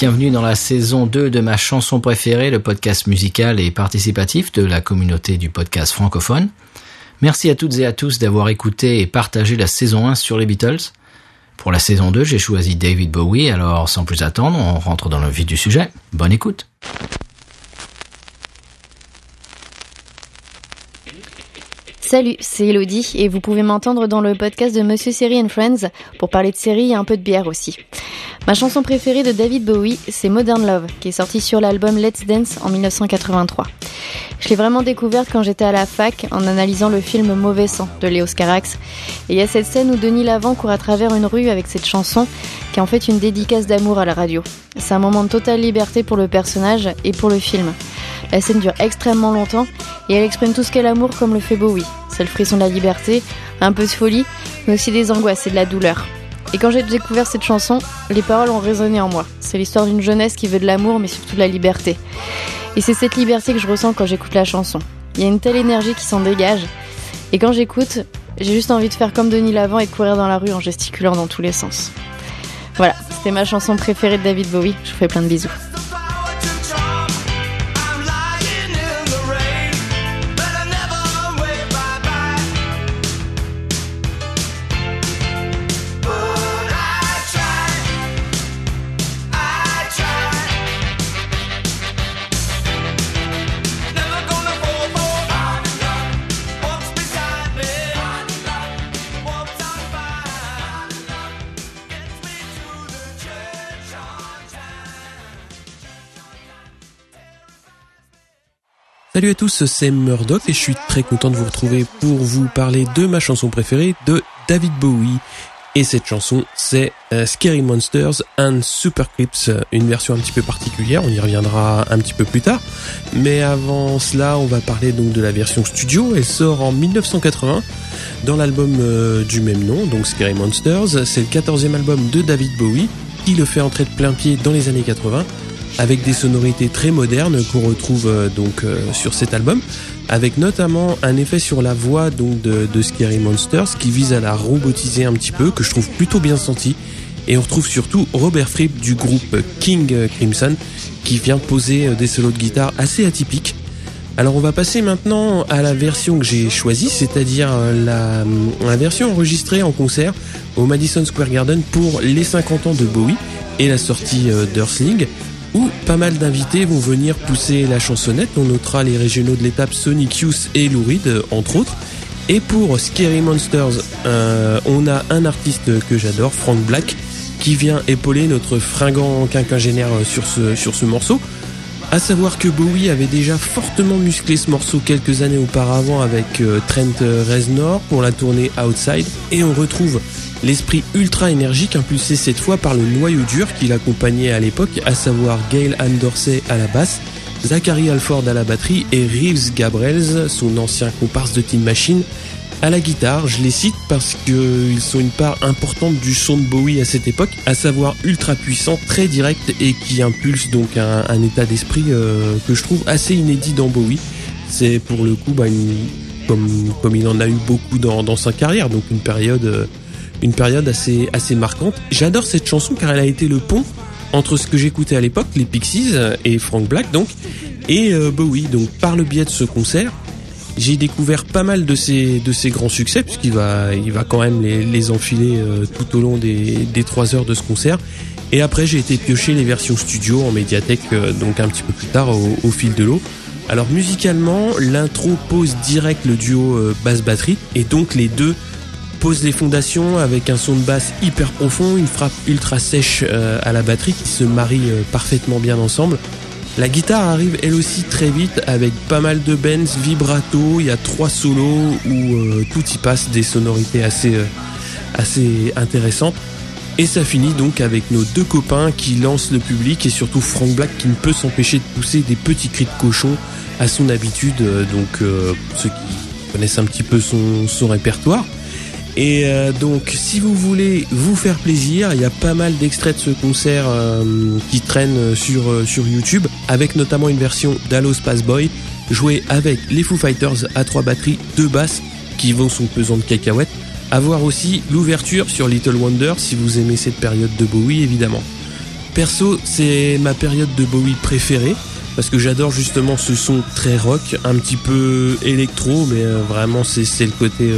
bienvenue dans la saison 2 de ma chanson préférée, le podcast musical et participatif de la communauté du podcast francophone. Merci à toutes et à tous d'avoir écouté et partagé la saison 1 sur les Beatles. Pour la saison 2, j'ai choisi David Bowie, alors sans plus attendre, on rentre dans le vif du sujet. Bonne écoute. Salut, c'est Elodie et vous pouvez m'entendre dans le podcast de Monsieur Série and Friends pour parler de série et un peu de bière aussi. Ma chanson préférée de David Bowie, c'est Modern Love, qui est sortie sur l'album Let's Dance en 1983. Je l'ai vraiment découverte quand j'étais à la fac en analysant le film Mauvais sang de Léo Scarax. Et il y a cette scène où Denis Lavant court à travers une rue avec cette chanson qui est en fait une dédicace d'amour à la radio. C'est un moment de totale liberté pour le personnage et pour le film. La scène dure extrêmement longtemps et elle exprime tout ce qu'est l'amour comme le fait Bowie. C'est le frisson de la liberté, un peu de folie, mais aussi des angoisses et de la douleur. Et quand j'ai découvert cette chanson, les paroles ont résonné en moi. C'est l'histoire d'une jeunesse qui veut de l'amour, mais surtout de la liberté. Et c'est cette liberté que je ressens quand j'écoute la chanson. Il y a une telle énergie qui s'en dégage. Et quand j'écoute, j'ai juste envie de faire comme Denis Lavant et courir dans la rue en gesticulant dans tous les sens. Voilà, c'était ma chanson préférée de David Bowie. Je vous fais plein de bisous. Salut à tous, c'est Murdoch et je suis très content de vous retrouver pour vous parler de ma chanson préférée de David Bowie. Et cette chanson, c'est euh, Scary Monsters and Super Clips, une version un petit peu particulière, on y reviendra un petit peu plus tard. Mais avant cela, on va parler donc de la version studio, elle sort en 1980 dans l'album euh, du même nom, donc Scary Monsters. C'est le 14e album de David Bowie, qui le fait entrer de plein pied dans les années 80 avec des sonorités très modernes qu'on retrouve euh, donc euh, sur cet album, avec notamment un effet sur la voix donc de, Scary Monsters qui vise à la robotiser un petit peu, que je trouve plutôt bien senti. Et on retrouve surtout Robert Fripp du groupe King Crimson qui vient poser euh, des solos de guitare assez atypiques. Alors on va passer maintenant à la version que j'ai choisie, c'est-à-dire la, la version enregistrée en concert au Madison Square Garden pour les 50 ans de Bowie et la sortie d'Earthling où pas mal d'invités vont venir pousser la chansonnette. On notera les régionaux de l'étape Sonic Youth et Lou Reed, entre autres. Et pour Scary Monsters, euh, on a un artiste que j'adore, Frank Black, qui vient épauler notre fringant quinquagénaire sur ce, sur ce morceau. À savoir que Bowie avait déjà fortement musclé ce morceau quelques années auparavant avec euh, Trent Reznor pour la tournée Outside et on retrouve l'esprit ultra énergique impulsé cette fois par le noyau dur qui l'accompagnait à l'époque, à savoir Gail Ann Dorsey à la basse, Zachary Alford à la batterie et Reeves Gabrels, son ancien comparse de Tin Machine, à la guitare, je les cite parce qu'ils sont une part importante du son de Bowie à cette époque, à savoir ultra puissant, très direct et qui impulse donc un, état d'esprit euh, que je trouve assez inédit dans Bowie. C'est pour le coup, bah, comme, il en a eu beaucoup dans, dans sa carrière, donc une période, euh, une période assez, assez marquante. J'adore cette chanson car elle a été le pont entre ce que j'écoutais à l'époque, les Pixies et Frank Black donc, et euh, Bowie. Donc par le biais de ce concert, j'ai découvert pas mal de ces de ces grands succès puisqu'il va il va quand même les, les enfiler euh, tout au long des des trois heures de ce concert. Et après j'ai été piocher les versions studio en médiathèque euh, donc un petit peu plus tard au, au fil de l'eau. Alors musicalement, l'intro pose direct le duo euh, basse batterie et donc les deux posent les fondations avec un son de basse hyper profond, une frappe ultra sèche euh, à la batterie qui se marie euh, parfaitement bien ensemble. La guitare arrive elle aussi très vite avec pas mal de bends, vibrato, il y a trois solos où euh, tout y passe des sonorités assez, assez intéressantes. Et ça finit donc avec nos deux copains qui lancent le public et surtout Frank Black qui ne peut s'empêcher de pousser des petits cris de cochon à son habitude, donc ceux qui connaissent un petit peu son, son répertoire. Et euh, donc, si vous voulez vous faire plaisir, il y a pas mal d'extraits de ce concert euh, qui traînent sur, euh, sur YouTube, avec notamment une version d'Halo Space Boy, jouée avec les Foo Fighters à trois batteries, deux basses, qui vont son pesant de cacahuètes. À voir aussi l'ouverture sur Little Wonder, si vous aimez cette période de Bowie, évidemment. perso, c'est ma période de Bowie préférée parce que j'adore justement ce son très rock, un petit peu électro, mais vraiment c'est le côté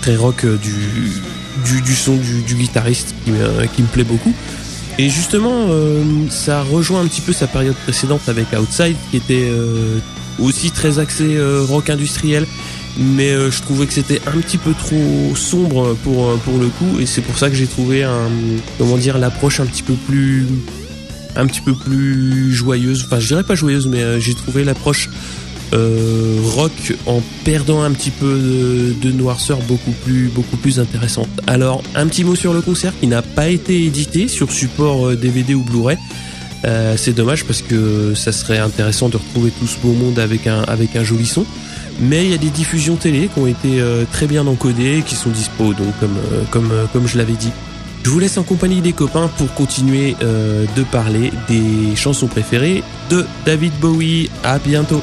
très rock euh, du, du, son du, guitariste qui, qui, me plaît beaucoup. Et justement, ça rejoint un petit peu sa période précédente avec Outside, qui était aussi très axé rock industriel, mais je trouvais que c'était un petit peu trop sombre pour le coup, et c'est pour ça que j'ai trouvé comment dire l'approche un petit peu plus un petit peu plus joyeuse. Enfin, je dirais pas joyeuse, mais euh, j'ai trouvé l'approche euh, rock en perdant un petit peu de, noirceur beaucoup plus beaucoup plus intéressante. Alors, un petit mot sur le concert qui n'a pas été édité sur support DVD euh, ou Blu-ray. c'est dommage parce que ça serait intéressant de retrouver tout ce beau monde avec un avec un joli son. Mais il y a des diffusions télé qui ont été très bien encodées, qui sont dispo, donc comme comme comme je l'avais dit. Je vous laisse en compagnie des copains pour continuer euh, de parler des chansons préférées de David Bowie. À bientôt.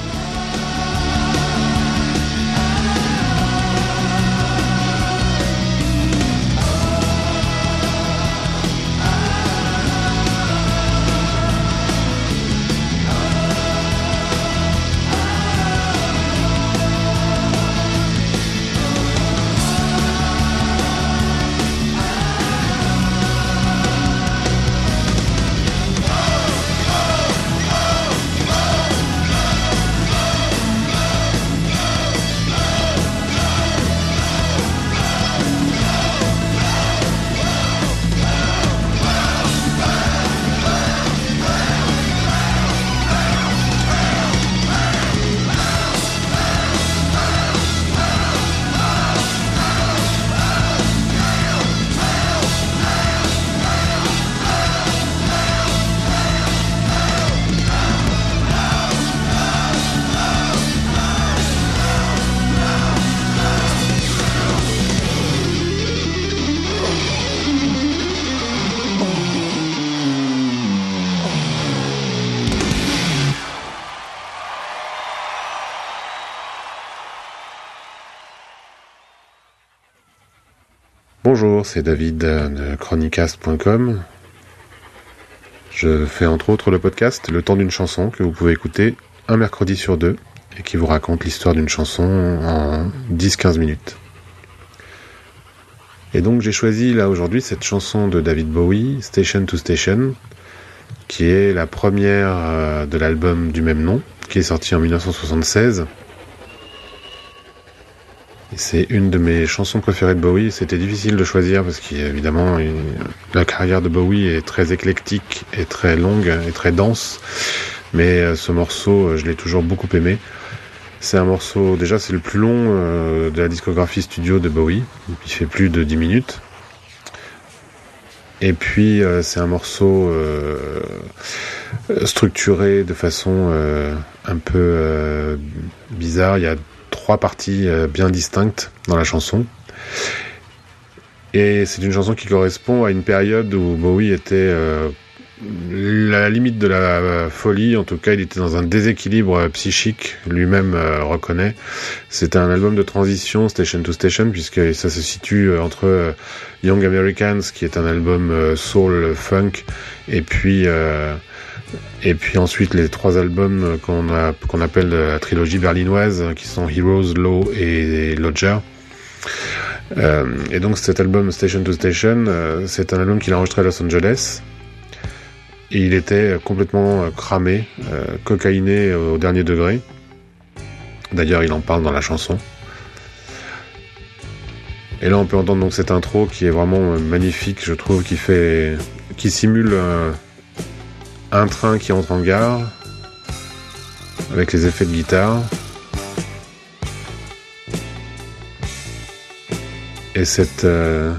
Bonjour, c'est David de chronicast.com. Je fais entre autres le podcast Le temps d'une chanson que vous pouvez écouter un mercredi sur deux et qui vous raconte l'histoire d'une chanson en 10-15 minutes. Et donc j'ai choisi là aujourd'hui cette chanson de David Bowie, Station to Station, qui est la première euh, de l'album du même nom, qui est sorti en 1976 c'est une de mes chansons préférées de Bowie. C'était difficile de choisir parce qu'évidemment, la carrière de Bowie est très éclectique et très longue et très dense. Mais euh, ce morceau, euh, je l'ai toujours beaucoup aimé. C'est un morceau, déjà c'est le plus long euh, de la discographie studio de Bowie. Il fait plus de 10 minutes. Et puis c'est un morceau structuré de façon un peu bizarre. Il y a trois parties euh, bien distinctes dans la chanson. Et c'est une chanson qui correspond à une période où Bowie était euh, la limite de la folie, en tout cas il était dans un déséquilibre psychique, lui-même euh, reconnaît. C'était un album de transition, Station to Station, puisque ça se situe entre Young Americans, qui est un album soul funk, et puis et puis ensuite les trois albums qu'on appelle la trilogie berlinoise, qui sont Heroes, Low et Lodger. Euh, et donc cet album Station to Station, euh, c'est un album qu'il a enregistré à Los Angeles. Et il était complètement euh, cramé, cocaïné au dernier degré. D'ailleurs, il en parle dans la chanson. Et là, on peut entendre donc cette intro qui est vraiment magnifique, je trouve, qui fait, qui simule un train qui entre en gare avec les effets de guitare. Et cette, euh,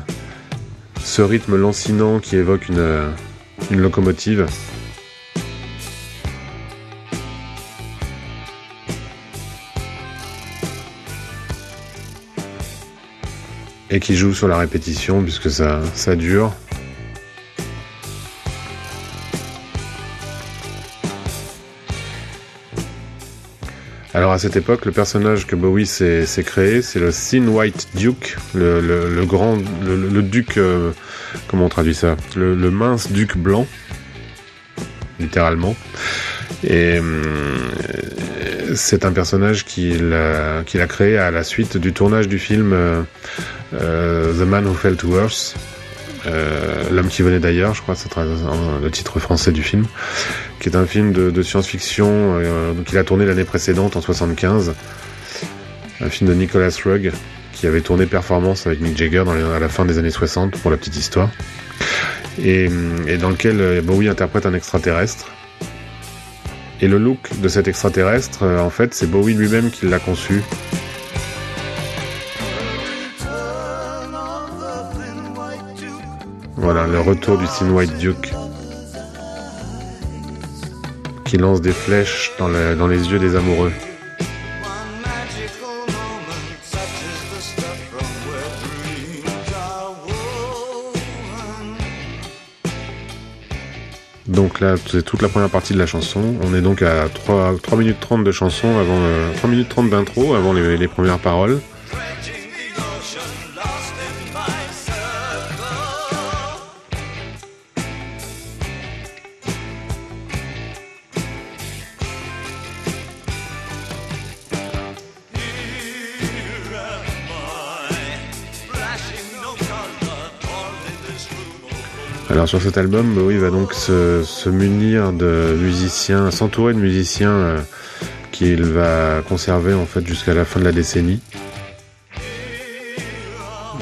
ce rythme lancinant qui évoque une, une locomotive. Et qui joue sur la répétition puisque ça dure. Alors à cette époque, le personnage que Bowie s'est créé, c'est le Thin White Duke, le, grand, le, duc, euh, comment on traduit ça? Le, mince duc blanc. littéralement. Et c'est un personnage qu'il a, créé à la suite du tournage du film The Man Who Fell to Earth, L'homme qui venait d'ailleurs, je crois, c'est le titre français du film, qui est un film de, science-fiction euh, qu'il a tourné l'année précédente, en 75. Un film de Nicholas Rugg, qui avait tourné Performance avec Mick Jagger à la fin des années 60, pour la petite histoire. Et, dans lequel euh, Bowie interprète un extraterrestre. Et le look de cet extraterrestre, euh, en fait, c'est Bowie lui-même qui l'a conçu. Voilà, le retour du Thin White Duke qui lance des flèches dans, dans les yeux des amoureux. Donc là, c'est toute la première partie de la chanson. On est donc à 3, 3 minutes 30 de chanson avant 3 minutes 30 d'intro avant les premières paroles. Alors sur cet album, Bowie va donc se, munir de musiciens, s'entourer de musiciens euh, qu'il va conserver en fait jusqu'à la fin de la décennie.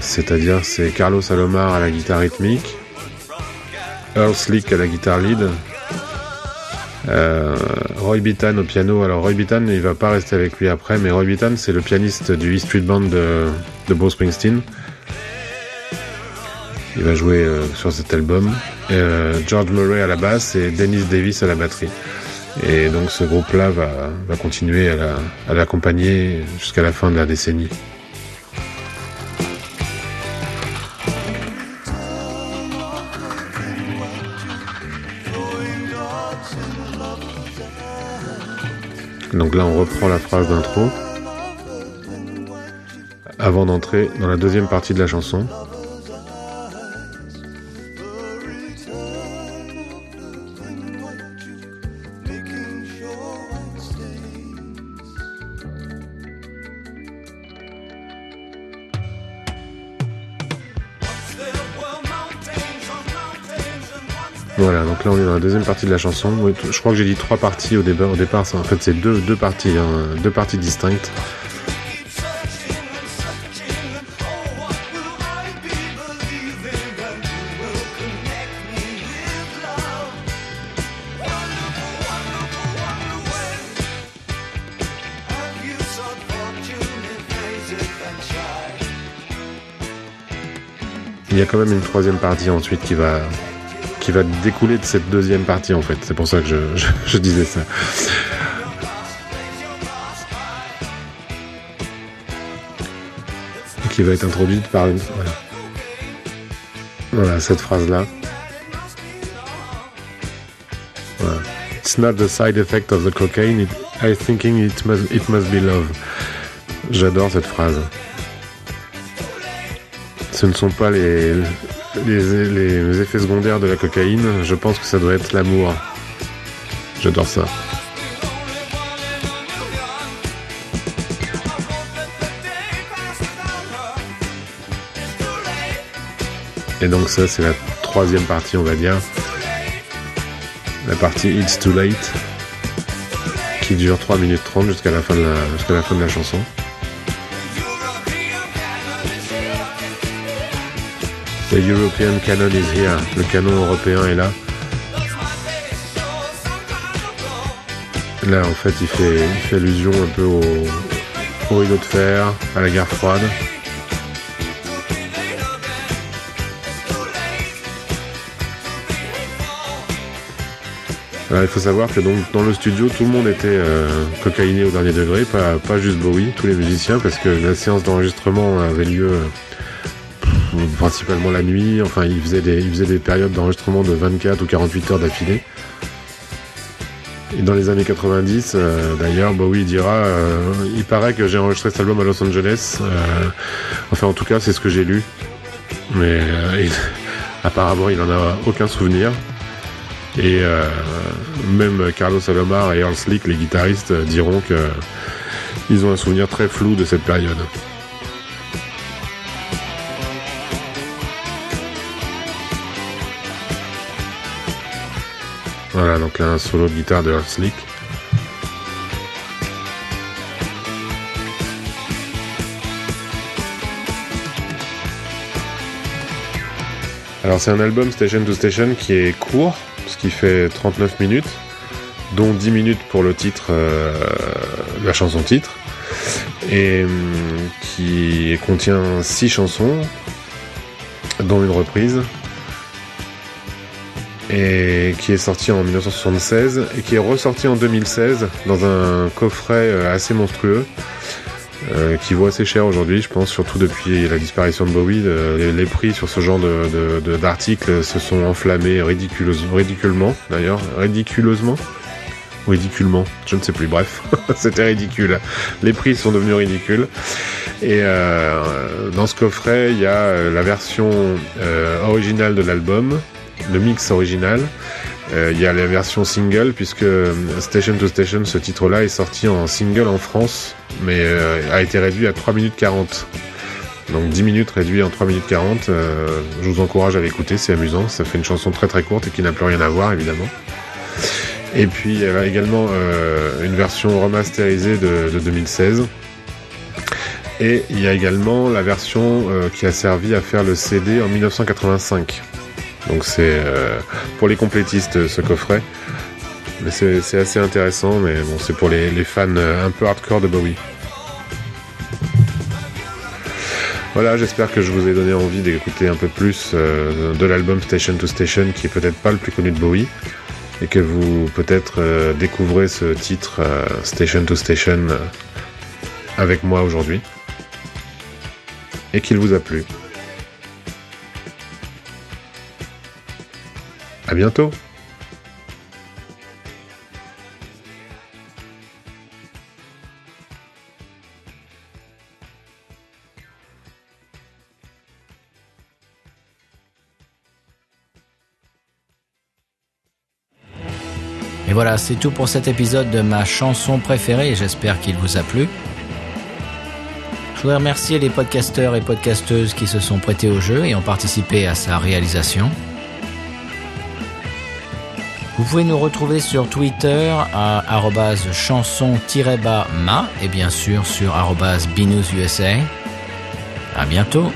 C'est-à-dire c'est Carlos Alomar à la guitare rythmique, Earl Slick à la guitare lead, euh, Roy Bittan au piano. Alors Roy Bittan, il va pas rester avec lui après, mais Roy Bittan c'est le pianiste du E Street Band de, de Springsteen. Il va jouer euh, sur cet album. Euh, George Murray à la basse et Dennis Davis à la batterie. Et donc ce groupe-là va, va, continuer à l'accompagner jusqu'à la fin de la décennie. Donc là on reprend la phrase d'intro avant d'entrer dans la deuxième partie de la chanson. Là on est dans la deuxième partie de la chanson. Je crois que j'ai dit trois parties au départ. Au départ, en fait c'est deux, deux parties, hein, deux parties distinctes. Il y a quand même une troisième partie ensuite qui va qui va découler de cette deuxième partie en fait. C'est pour ça que je, disais ça. qui va être introduite par une. Voilà, cette phrase-là. It's not the side effect of the cocaine, I thinking it must, it must be love. J'adore cette phrase. Ce ne sont pas les, les, effets secondaires de la cocaïne, je pense que ça doit être l'amour. J'adore ça. Et donc ça c'est la troisième partie on va dire. La partie It's Too Late qui dure 3 minutes 30 jusqu'à la fin de la, jusqu'à la fin de la chanson. The European Canon is here. Le canon européen est là. Là, en fait, il fait, allusion un peu au, au rideau de fer, à la guerre froide. Alors, il faut savoir que donc, dans le studio, tout le monde était euh, cocaïné au dernier degré, pas, pas juste Bowie, tous les musiciens, parce que la séance d'enregistrement avait lieu principalement la nuit. Enfin, il faisait des, des périodes d'enregistrement de 24 ou 48 heures d'affilée. Et dans les années 90, euh, d'ailleurs, Bowie dira euh, Il paraît que j'ai enregistré cet album à Los Angeles. Euh, enfin, en tout cas, c'est ce que j'ai lu. Mais apparemment, il n'en a aucun souvenir. Et même Carlos Salomar et Earl Slick, les guitaristes, diront que ils ont un souvenir très flou de cette période. Voilà, donc un solo de guitare de Earl Slick. Alors c'est un album Station to Station qui est court, ce qui fait 39 minutes, dont 10 minutes pour le titre, euh, la chanson titre, et hum, qui contient 6 chansons, dont une reprise, et qui est sorti en 1976 et qui est ressorti en 2016 dans un coffret euh, assez monstrueux euh, qui vaut assez cher aujourd'hui, je pense, surtout depuis la disparition de Bowie. Euh, les, prix sur ce genre d'articles de, se sont enflammés ridiculement, d'ailleurs, ridiculeusement? Ridiculement, je ne sais plus, bref, c'était ridicule. Les prix sont devenus ridicules. Et euh, dans ce coffret, il y a la version originale de l'album, le mix original, euh, il y a la version single puisque euh, Station to Station, ce titre-là est sorti en single en France, mais euh, a été réduit à 3 minutes 40. Donc 10 minutes réduit en 3 minutes 40. je vous encourage à l'écouter, c'est amusant. Ça fait une chanson très très courte et qui n'a plus rien à voir évidemment. Et puis il y a également une version remasterisée de, de, 2016. Et il y a également la version qui a servi à faire le CD en 1985. Donc c'est euh, pour les complétistes ce coffret. Mais c'est assez intéressant, mais bon, c'est pour les, fans euh, un peu hardcore de Bowie. Voilà, j'espère que je vous ai donné envie d'écouter un peu plus euh, de l'album Station to Station, qui est peut-être pas le plus connu de Bowie, et que vous peut-être découvrez ce titre Station to Station avec moi aujourd'hui, et qu'il vous a plu. Bientôt Et voilà, c'est tout pour cet épisode de ma chanson préférée j'espère qu'il vous a plu. Je voudrais remercier les podcasteurs et podcasteuses qui se sont prêtés au jeu et ont participé à sa réalisation. Vous pouvez nous retrouver sur Twitter à chanson-ma et bien sûr sur binoususa. À bientôt